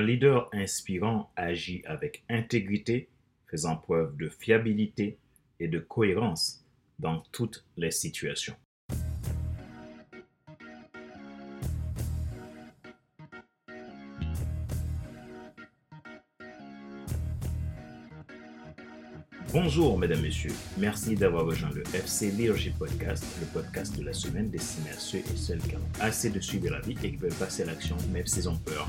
Un leader inspirant agit avec intégrité, faisant preuve de fiabilité et de cohérence dans toutes les situations. Bonjour mesdames, messieurs. Merci d'avoir rejoint le FC Leadership Podcast, le podcast de la semaine destiné à ceux et celles qui ont assez de suivre la vie et qui veulent passer à l'action même s'ils ont peur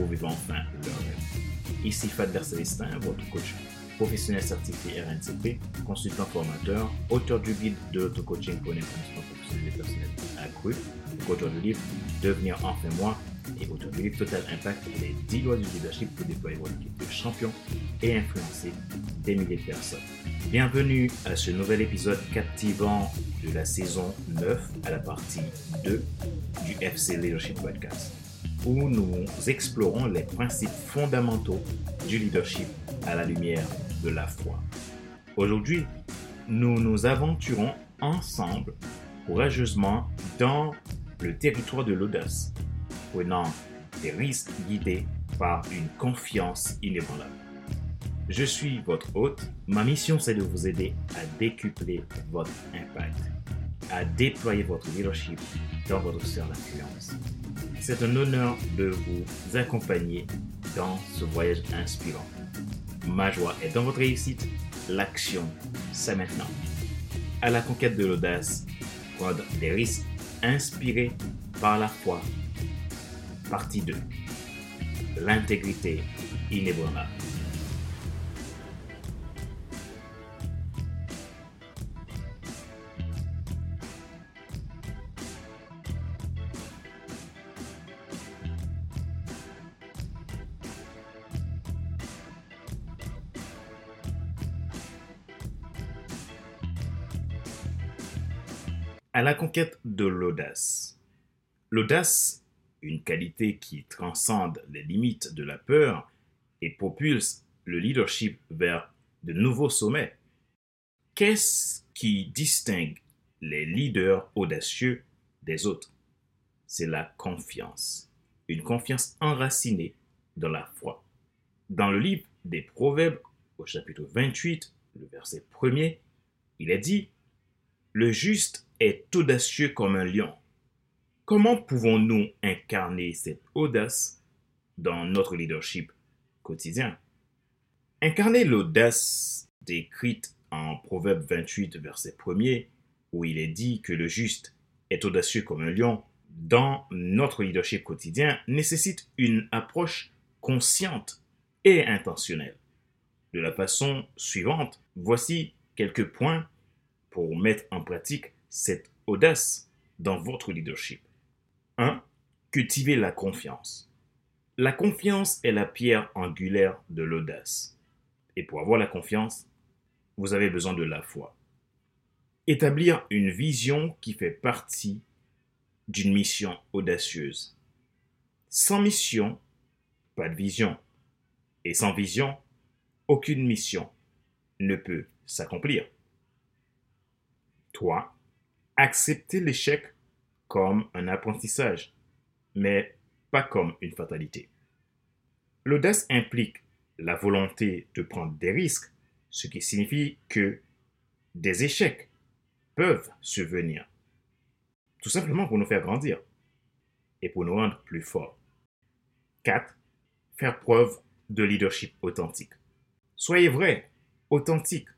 pour vivre enfin leur rêve. Ici Fadler Célestin, votre coach professionnel certifié RNCP, consultant formateur, auteur du guide de l'auto-coaching pour un professionnel et personnel accru, auteur du livre Devenir enfin moi et auteur du livre Total Impact les 10 lois du leadership pour déployer votre équipe de champions et influencer des milliers de personnes. Bienvenue à ce nouvel épisode captivant de la saison 9 à la partie 2 du FC Leadership Podcast où nous explorons les principes fondamentaux du leadership à la lumière de la foi. Aujourd'hui, nous nous aventurons ensemble courageusement dans le territoire de l'audace, prenant des risques guidés par une confiance inébranlable. Je suis votre hôte. Ma mission, c'est de vous aider à décupler votre impact, à déployer votre leadership dans votre sphère d'influence. C'est un honneur de vous accompagner dans ce voyage inspirant. Ma joie est dans votre réussite. L'action, c'est maintenant. À la conquête de l'audace, prendre des risques inspirés par la foi. Partie 2. L'intégrité inébranlable. La conquête de l'audace. L'audace, une qualité qui transcende les limites de la peur et propulse le leadership vers de nouveaux sommets. Qu'est-ce qui distingue les leaders audacieux des autres? C'est la confiance, une confiance enracinée dans la foi. Dans le livre des Proverbes, au chapitre 28, le verset 1er, il est dit, Le juste est audacieux comme un lion. Comment pouvons-nous incarner cette audace dans notre leadership quotidien? Incarner l'audace décrite en Proverbe 28, verset 1er, où il est dit que le juste est audacieux comme un lion, dans notre leadership quotidien nécessite une approche consciente et intentionnelle. De la façon suivante, voici quelques points pour mettre en pratique cette audace dans votre leadership. 1. Cultivez la confiance. La confiance est la pierre angulaire de l'audace. Et pour avoir la confiance, vous avez besoin de la foi. Établir une vision qui fait partie d'une mission audacieuse. Sans mission, pas de vision. Et sans vision, aucune mission ne peut s'accomplir. Toi, accepter l'échec comme un apprentissage, mais pas comme une fatalité. L'audace implique la volonté de prendre des risques, ce qui signifie que des échecs peuvent survenir, tout simplement pour nous faire grandir et pour nous rendre plus forts. 4. Faire preuve de leadership authentique. Soyez vrai, authentique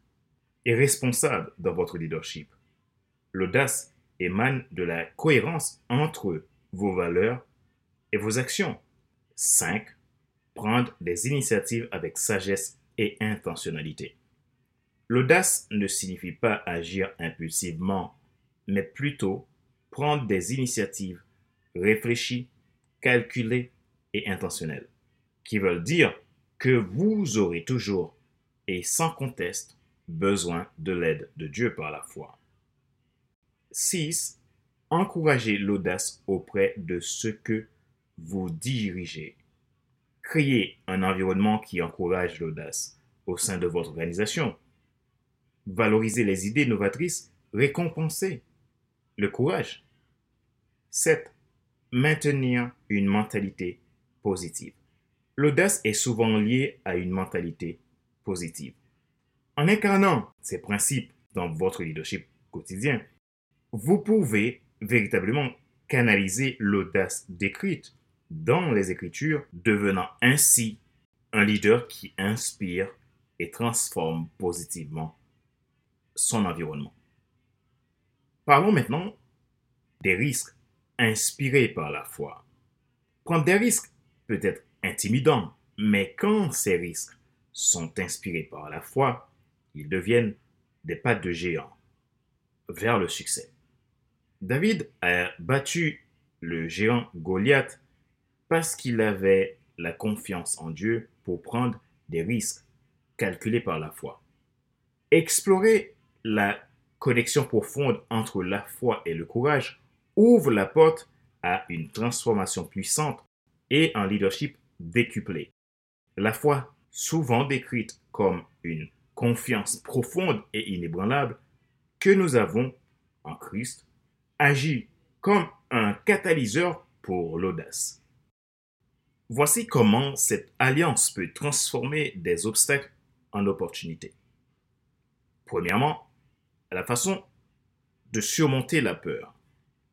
et responsable dans votre leadership. L'audace émane de la cohérence entre vos valeurs et vos actions. 5. Prendre des initiatives avec sagesse et intentionnalité. L'audace ne signifie pas agir impulsivement, mais plutôt prendre des initiatives réfléchies, calculées et intentionnelles, qui veulent dire que vous aurez toujours et sans conteste besoin de l'aide de Dieu par la foi. 6. Encouragez l'audace auprès de ceux que vous dirigez. Créez un environnement qui encourage l'audace au sein de votre organisation. Valorisez les idées novatrices, récompensez le courage. 7. Maintenir une mentalité positive. L'audace est souvent liée à une mentalité positive. En incarnant ces principes dans votre leadership quotidien, vous pouvez véritablement canaliser l'audace décrite dans les Écritures, devenant ainsi un leader qui inspire et transforme positivement son environnement. Parlons maintenant des risques inspirés par la foi. Prendre des risques peut être intimidant, mais quand ces risques sont inspirés par la foi, ils deviennent des pas de géant vers le succès. David a battu le géant Goliath parce qu'il avait la confiance en Dieu pour prendre des risques calculés par la foi. Explorer la connexion profonde entre la foi et le courage ouvre la porte à une transformation puissante et un leadership décuplé. La foi, souvent décrite comme une confiance profonde et inébranlable que nous avons en Christ, agit comme un catalyseur pour l'audace. Voici comment cette alliance peut transformer des obstacles en opportunités. Premièrement, la façon de surmonter la peur.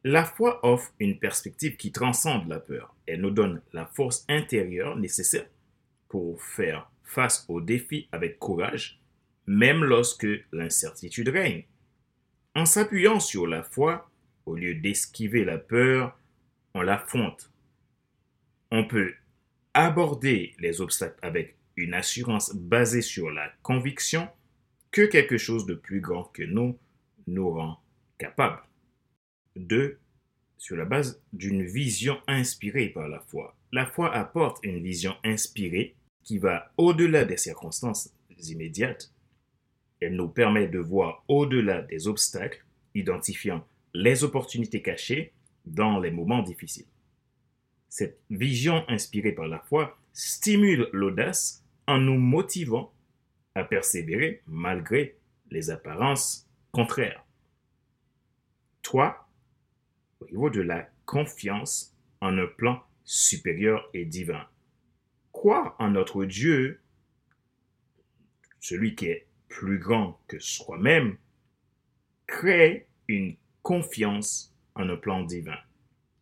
La foi offre une perspective qui transcende la peur. Elle nous donne la force intérieure nécessaire pour faire face aux défis avec courage, même lorsque l'incertitude règne. En s'appuyant sur la foi, au lieu d'esquiver la peur, on l'affronte. On peut aborder les obstacles avec une assurance basée sur la conviction que quelque chose de plus grand que nous nous rend capables. 2. Sur la base d'une vision inspirée par la foi. La foi apporte une vision inspirée qui va au-delà des circonstances immédiates. Elle nous permet de voir au-delà des obstacles, identifiant les opportunités cachées dans les moments difficiles. Cette vision inspirée par la foi stimule l'audace en nous motivant à persévérer malgré les apparences contraires. 3. Au niveau de la confiance en un plan supérieur et divin. Croire en notre Dieu, celui qui est plus grand que soi-même, crée une confiance en un plan divin.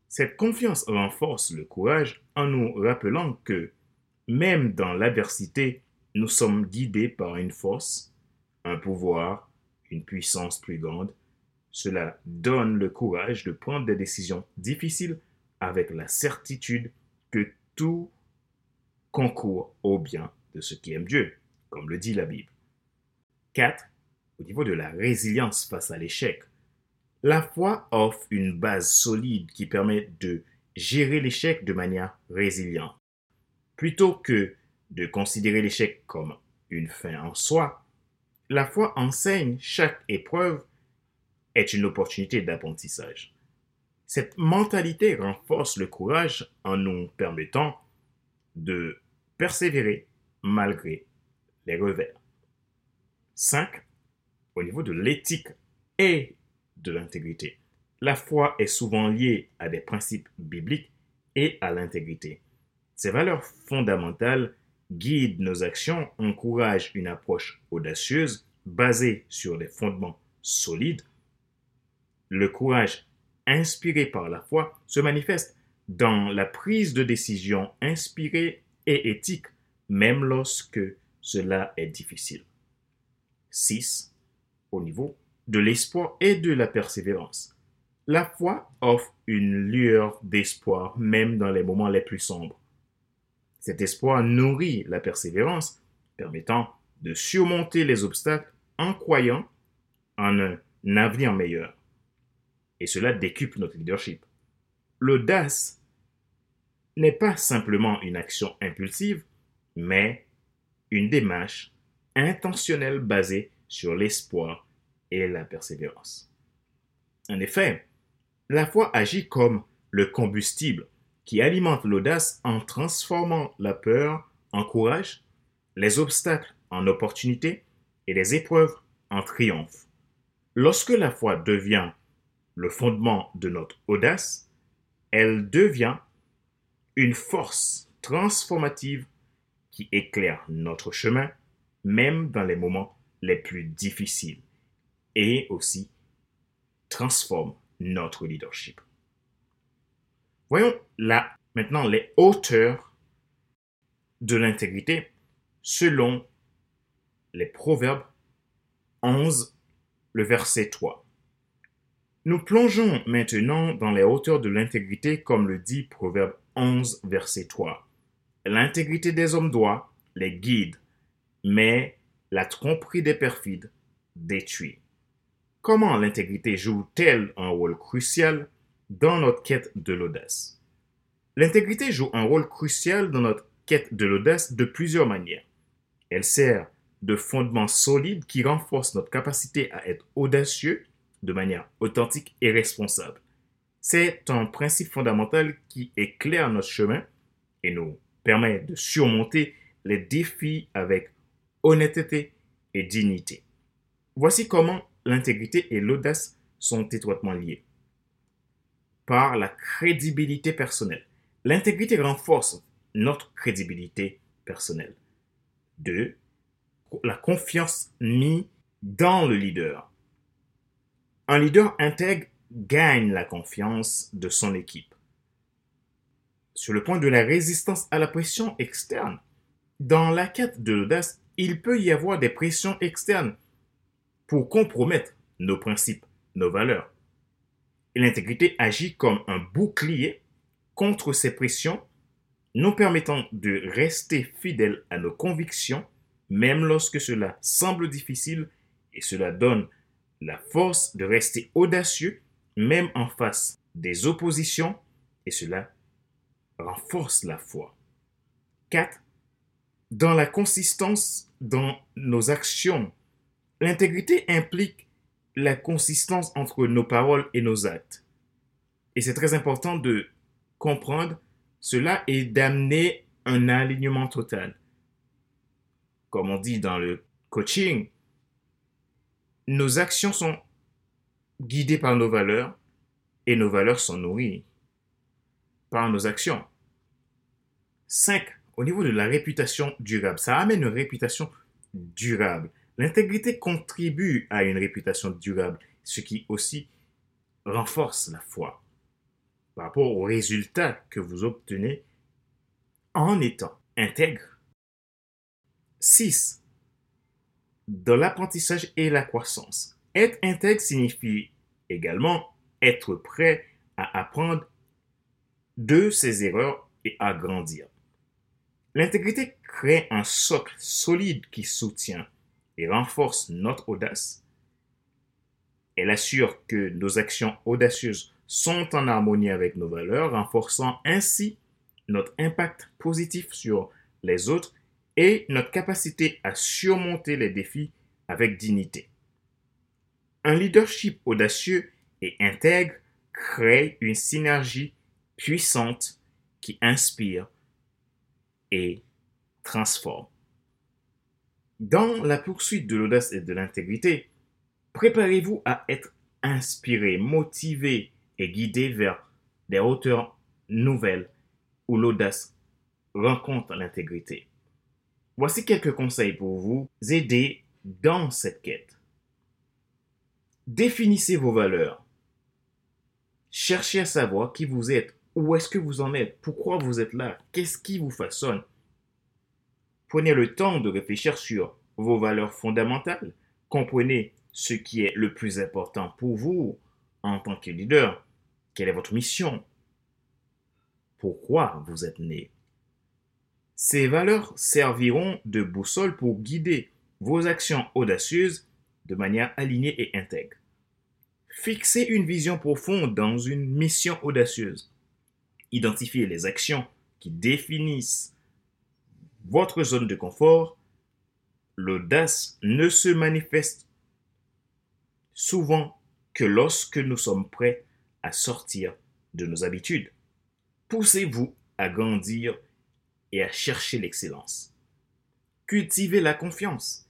Cette confiance renforce le courage en nous rappelant que, même dans l'adversité, nous sommes guidés par une force, un pouvoir, une puissance plus grande. Cela donne le courage de prendre des décisions difficiles avec la certitude que tout concourt au bien de ceux qui aiment Dieu, comme le dit la Bible. 4. Au niveau de la résilience face à l'échec, la foi offre une base solide qui permet de gérer l'échec de manière résiliente. Plutôt que de considérer l'échec comme une fin en soi, la foi enseigne chaque épreuve est une opportunité d'apprentissage. Cette mentalité renforce le courage en nous permettant de persévérer malgré les revers. 5. Au niveau de l'éthique et de l'intégrité. La foi est souvent liée à des principes bibliques et à l'intégrité. Ces valeurs fondamentales guident nos actions, encouragent une approche audacieuse basée sur des fondements solides. Le courage inspiré par la foi se manifeste dans la prise de décision inspirée et éthique, même lorsque cela est difficile. 6. Au niveau de l'espoir et de la persévérance. La foi offre une lueur d'espoir même dans les moments les plus sombres. Cet espoir nourrit la persévérance, permettant de surmonter les obstacles en croyant en un avenir meilleur. Et cela décuple notre leadership. L'audace n'est pas simplement une action impulsive, mais une démarche intentionnelle basée sur l'espoir et la persévérance. En effet, la foi agit comme le combustible qui alimente l'audace en transformant la peur en courage, les obstacles en opportunités et les épreuves en triomphe. Lorsque la foi devient le fondement de notre audace, elle devient une force transformative qui éclaire notre chemin, même dans les moments les plus difficiles, et aussi transforme notre leadership. Voyons là maintenant les hauteurs de l'intégrité selon les Proverbes 11, le verset 3. Nous plongeons maintenant dans les hauteurs de l'intégrité comme le dit Proverbe 11, verset 3. L'intégrité des hommes doit les guide, mais la tromperie des perfides détruit. Comment l'intégrité joue-t-elle un rôle crucial dans notre quête de l'audace? L'intégrité joue un rôle crucial dans notre quête de l'audace de plusieurs manières. Elle sert de fondement solide qui renforce notre capacité à être audacieux de manière authentique et responsable. C'est un principe fondamental qui éclaire notre chemin et nous permet de surmonter les défis avec honnêteté et dignité. Voici comment l'intégrité et l'audace sont étroitement liés. Par la crédibilité personnelle. L'intégrité renforce notre crédibilité personnelle. 2. La confiance mise dans le leader. Un leader intègre gagne la confiance de son équipe. Sur le point de la résistance à la pression externe, dans la quête de l'audace, il peut y avoir des pressions externes pour compromettre nos principes, nos valeurs. Et l'intégrité agit comme un bouclier contre ces pressions, nous permettant de rester fidèles à nos convictions, même lorsque cela semble difficile, et cela donne la force de rester audacieux même en face des oppositions et cela renforce la foi. 4. Dans la consistance dans nos actions, l'intégrité implique la consistance entre nos paroles et nos actes. Et c'est très important de comprendre cela et d'amener un alignement total. Comme on dit dans le coaching, nos actions sont guidées par nos valeurs et nos valeurs sont nourries par nos actions. 5. Au niveau de la réputation durable, ça amène une réputation durable. L'intégrité contribue à une réputation durable, ce qui aussi renforce la foi par rapport aux résultats que vous obtenez en étant intègre. 6 dans l'apprentissage et la croissance. Être intègre signifie également être prêt à apprendre de ses erreurs et à grandir. L'intégrité crée un socle solide qui soutient et renforce notre audace. Elle assure que nos actions audacieuses sont en harmonie avec nos valeurs, renforçant ainsi notre impact positif sur les autres et notre capacité à surmonter les défis avec dignité. Un leadership audacieux et intègre crée une synergie puissante qui inspire et transforme. Dans la poursuite de l'audace et de l'intégrité, préparez-vous à être inspiré, motivé et guidé vers des hauteurs nouvelles où l'audace rencontre l'intégrité. Voici quelques conseils pour vous aider dans cette quête. Définissez vos valeurs. Cherchez à savoir qui vous êtes, où est-ce que vous en êtes, pourquoi vous êtes là, qu'est-ce qui vous façonne. Prenez le temps de réfléchir sur vos valeurs fondamentales. Comprenez ce qui est le plus important pour vous en tant que leader. Quelle est votre mission? Pourquoi vous êtes né? Ces valeurs serviront de boussole pour guider vos actions audacieuses de manière alignée et intègre. Fixez une vision profonde dans une mission audacieuse. Identifiez les actions qui définissent votre zone de confort. L'audace ne se manifeste souvent que lorsque nous sommes prêts à sortir de nos habitudes. Poussez-vous à grandir et à chercher l'excellence. Cultivez la confiance.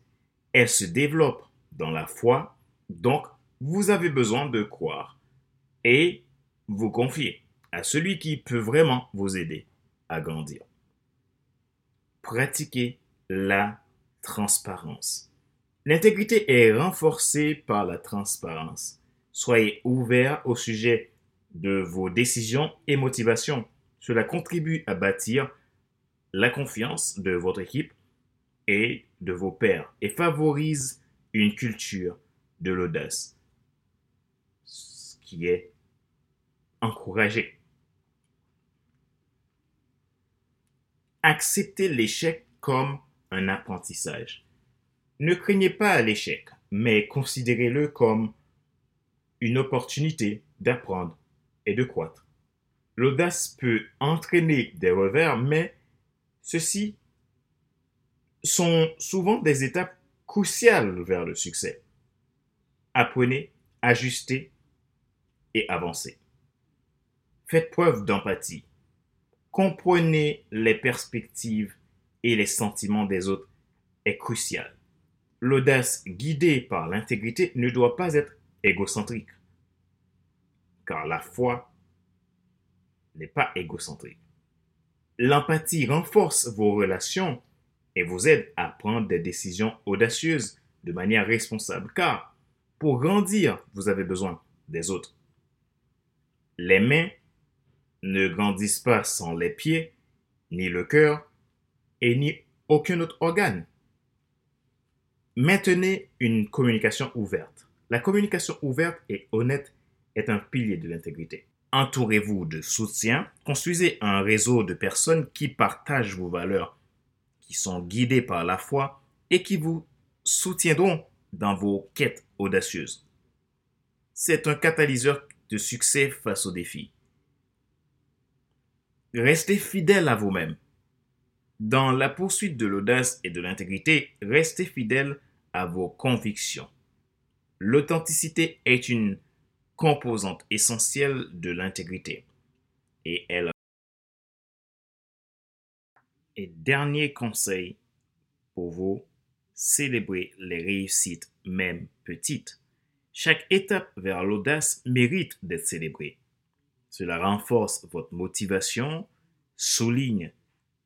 Elle se développe dans la foi, donc vous avez besoin de croire et vous confier à celui qui peut vraiment vous aider à grandir. Pratiquez la transparence. L'intégrité est renforcée par la transparence. Soyez ouvert au sujet de vos décisions et motivations. Cela contribue à bâtir la confiance de votre équipe et de vos pairs et favorise une culture de l'audace, ce qui est encouragé. Acceptez l'échec comme un apprentissage. Ne craignez pas l'échec, mais considérez-le comme une opportunité d'apprendre et de croître. L'audace peut entraîner des revers, mais ceux-ci sont souvent des étapes cruciales vers le succès. Apprenez, ajustez et avancez. Faites preuve d'empathie. Comprenez les perspectives et les sentiments des autres est crucial. L'audace guidée par l'intégrité ne doit pas être égocentrique, car la foi n'est pas égocentrique. L'empathie renforce vos relations et vous aide à prendre des décisions audacieuses de manière responsable, car pour grandir, vous avez besoin des autres. Les mains ne grandissent pas sans les pieds, ni le cœur, et ni aucun autre organe. Maintenez une communication ouverte. La communication ouverte et honnête est un pilier de l'intégrité. Entourez-vous de soutien, construisez un réseau de personnes qui partagent vos valeurs, qui sont guidées par la foi et qui vous soutiendront dans vos quêtes audacieuses. C'est un catalyseur de succès face aux défis. Restez fidèle à vous-même. Dans la poursuite de l'audace et de l'intégrité, restez fidèle à vos convictions. L'authenticité est une composante essentielle de l'intégrité et et dernier conseil pour vous, célébrez les réussites, même petites. Chaque étape vers l'audace mérite d'être célébrée. Cela renforce votre motivation, souligne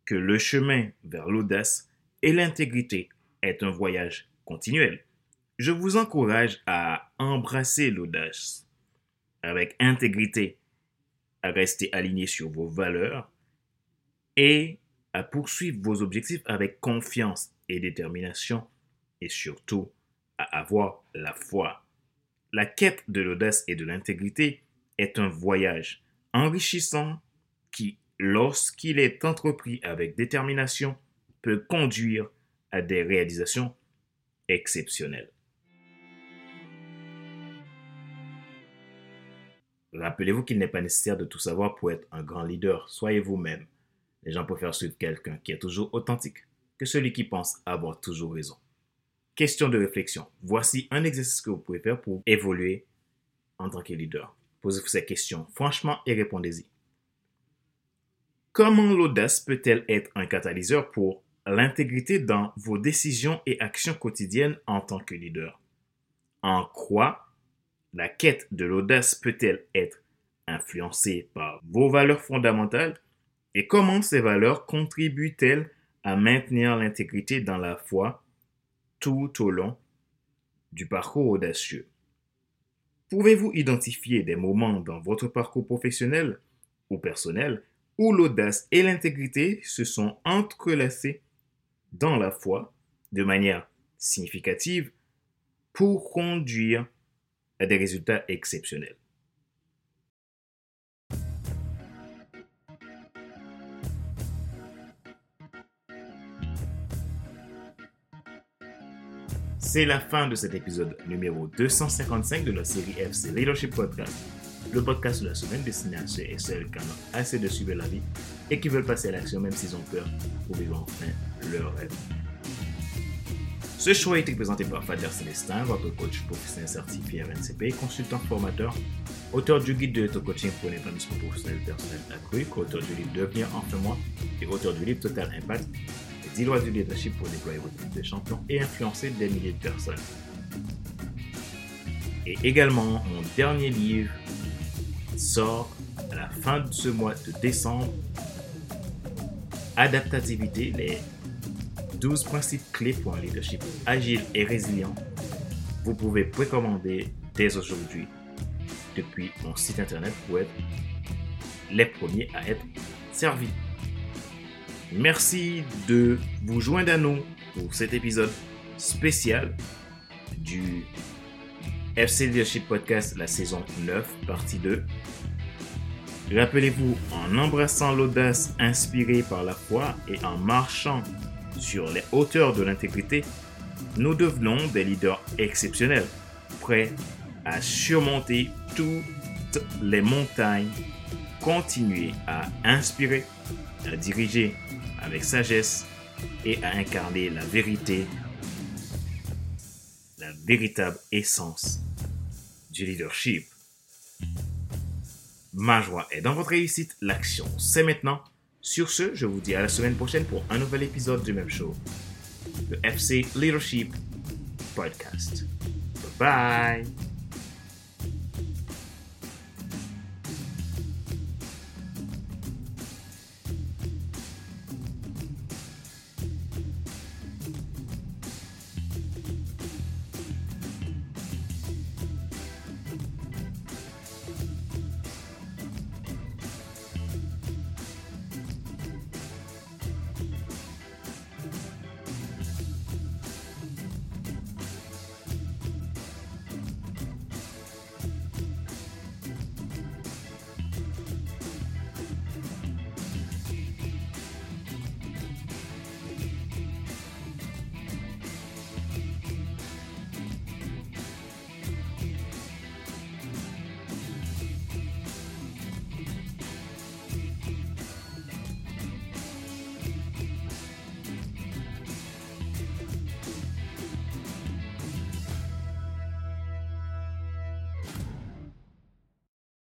que le chemin vers l'audace et l'intégrité est un voyage continuel. Je vous encourage à embrasser l'audace avec intégrité, à rester aligné sur vos valeurs et à poursuivre vos objectifs avec confiance et détermination et surtout à avoir la foi. La quête de l'audace et de l'intégrité est un voyage enrichissant qui, lorsqu'il est entrepris avec détermination, peut conduire à des réalisations exceptionnelles. Rappelez-vous qu'il n'est pas nécessaire de tout savoir pour être un grand leader. Soyez vous-même. Les gens préfèrent suivre quelqu'un qui est toujours authentique que celui qui pense avoir toujours raison. Question de réflexion. Voici un exercice que vous pouvez faire pour évoluer en tant que leader. Posez-vous ces questions franchement et répondez-y. Comment l'audace peut-elle être un catalyseur pour l'intégrité dans vos décisions et actions quotidiennes en tant que leader? En quoi la quête de l'audace peut-elle être influencée par vos valeurs fondamentales? Et comment ces valeurs contribuent-elles à maintenir l'intégrité dans la foi tout au long du parcours audacieux? Pouvez-vous identifier des moments dans votre parcours professionnel ou personnel où l'audace et l'intégrité se sont entrelacées dans la foi de manière significative pour conduire à des résultats exceptionnels? C'est la fin de cet épisode numéro 255 de la série FC Leadership Podcast, le podcast de la semaine destiné à ceux et celles qui ont assez de suivre la vie et qui veulent passer à l'action même s'ils ont peur pour vivre enfin leur rêve. Ce choix a été présenté par Fader Célestin, votre coach professionnel certifié RNCP, consultant formateur, auteur du guide de l'auto-coaching pour l'épanouissement professionnel personnel accru, co-auteur du livre Devenir enfin moi et auteur du livre Total Impact 10 lois du leadership pour déployer votre type de champion et influencer des milliers de personnes. Et également, mon dernier livre sort à la fin de ce mois de décembre. Adaptativité, les 12 principes clés pour un leadership agile et résilient, vous pouvez précommander dès aujourd'hui depuis mon site internet pour être les premiers à être servis. Merci de vous joindre à nous pour cet épisode spécial du FC Leadership Podcast, la saison 9, partie 2. Rappelez-vous, en embrassant l'audace inspirée par la foi et en marchant sur les hauteurs de l'intégrité, nous devenons des leaders exceptionnels, prêts à surmonter toutes les montagnes, continuer à inspirer, à diriger avec sagesse et à incarner la vérité, la véritable essence du leadership. Ma joie est dans votre réussite, l'action c'est maintenant. Sur ce, je vous dis à la semaine prochaine pour un nouvel épisode du même show, le FC Leadership Podcast. Bye bye